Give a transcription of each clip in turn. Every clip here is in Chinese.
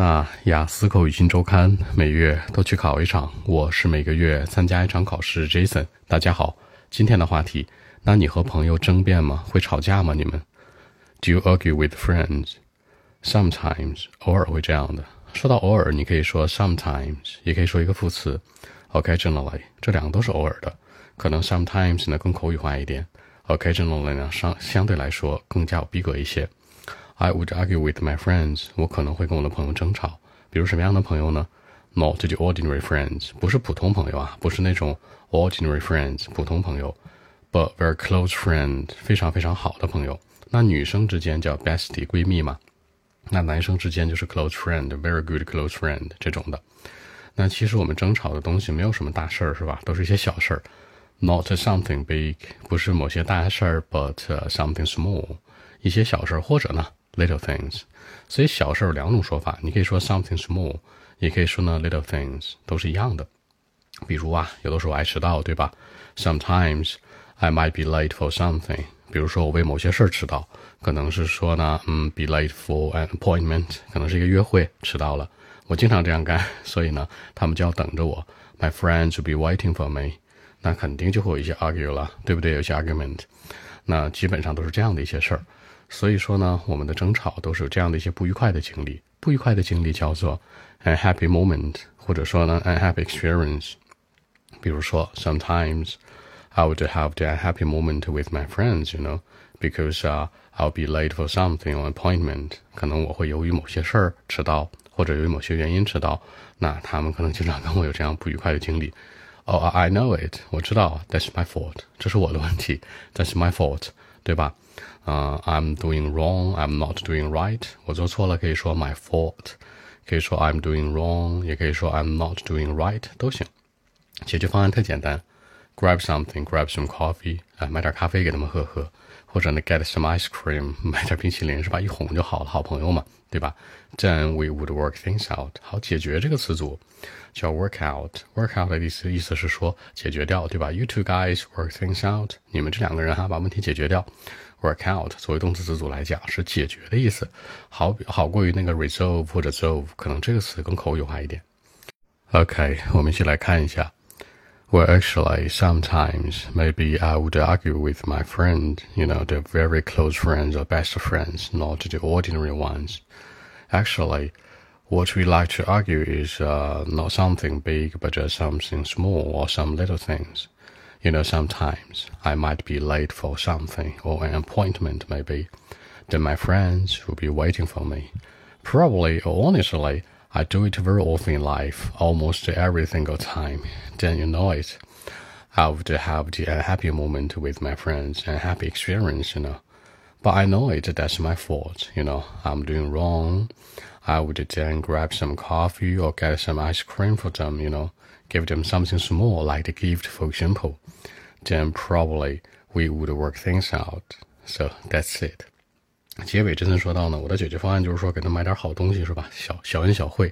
那雅思口语新周刊每月都去考一场，我是每个月参加一场考试。Jason，大家好，今天的话题，那你和朋友争辩吗？会吵架吗？你们？Do you argue with friends? Sometimes，偶尔会这样的。说到偶尔，你可以说 sometimes，也可以说一个副词 occasionally，这两个都是偶尔的。可能 sometimes 呢更口语化一点，occasionally 呢相相对来说更加有逼格一些。I would argue with my friends。我可能会跟我的朋友争吵。比如什么样的朋友呢？Not the ordinary friends，不是普通朋友啊，不是那种 ordinary friends 普通朋友，but very close friend，非常非常好的朋友。那女生之间叫 bestie 闺蜜嘛，那男生之间就是 close friend，very good close friend 这种的。那其实我们争吵的东西没有什么大事儿，是吧？都是一些小事儿。Not something big，不是某些大事儿，but something small，一些小事儿，或者呢？Little things，所以小事有两种说法，你可以说 something small，也可以说呢 little things，都是一样的。比如啊，有的时候爱迟到，对吧？Sometimes I might be late for something。比如说我为某些事儿迟到，可能是说呢，嗯，be late for an appointment，可能是一个约会迟到了。我经常这样干，所以呢，他们就要等着我。My friends will be waiting for me。那肯定就会有一些 argue 了，对不对？有些 argument，那基本上都是这样的一些事儿。所以说呢，我们的争吵都是有这样的一些不愉快的经历。不愉快的经历叫做 unhappy moment，或者说呢 unhappy experience。比如说，sometimes I would have the unhappy moment with my friends, you know, because uh, I'll be late for something or appointment。可能我会由于某些事儿迟到，或者由于某些原因迟到。那他们可能经常跟我有这样不愉快的经历。Oh, I know it，我知道，That's my fault，这是我的问题，That's my fault，对吧？啊，I'm doing wrong，I'm not doing right。我做错了可以说 my fault，可以说 I'm doing wrong，也可以说 I'm not doing right，都行。解决方案特简单，grab something，grab some coffee，啊，买点咖啡给他们喝喝， 或者呢 get some ice cream，买点冰淇淋是吧？一哄就好了，好朋友嘛，对吧？Then we would work things out。好，解决这个词组叫 work out，work out 的意思意思是说解决掉，对吧？You two guys work things out，你们这两个人哈把问题解决掉。work out 作为动词词组来讲是解决的意思，好好过于那个 resolve 或者 solve，可能这个词更口语化一点。OK，我们一起来看一下。Well, actually, sometimes maybe I would argue with my friend, you know, the very close friends or best friends, not the ordinary ones. Actually, what we like to argue is uh, not something big, but just something small or some little things. You know, sometimes I might be late for something or an appointment maybe. Then my friends will be waiting for me. Probably or honestly, I do it very often in life, almost every single time. Then you know it. I would have the happy moment with my friends and happy experience, you know. But I know it, that's my fault, you know. I'm doing wrong. I would then grab some coffee or get some ice cream for them, you know give them something small like a gift, for example, then probably we would work things out. So that's it. 结尾真正说到呢，我的解决方案就是说给他买点好东西，是吧？小小恩小惠，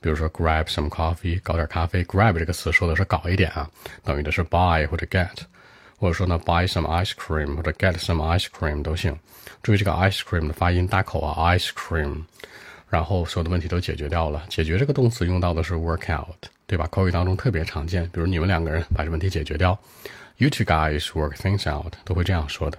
比如说 grab some coffee，搞点咖啡。grab 这个词说的是搞一点啊，等于的是 buy 或者 get，或者说呢 buy some ice cream 或者 get some ice cream 都行。注意这个 ice cream 的发音大口啊，ice cream。然后所有的问题都解决掉了。解决这个动词用到的是 work out，对吧？口语当中特别常见。比如你们两个人把这问题解决掉，You two guys work things out，都会这样说的。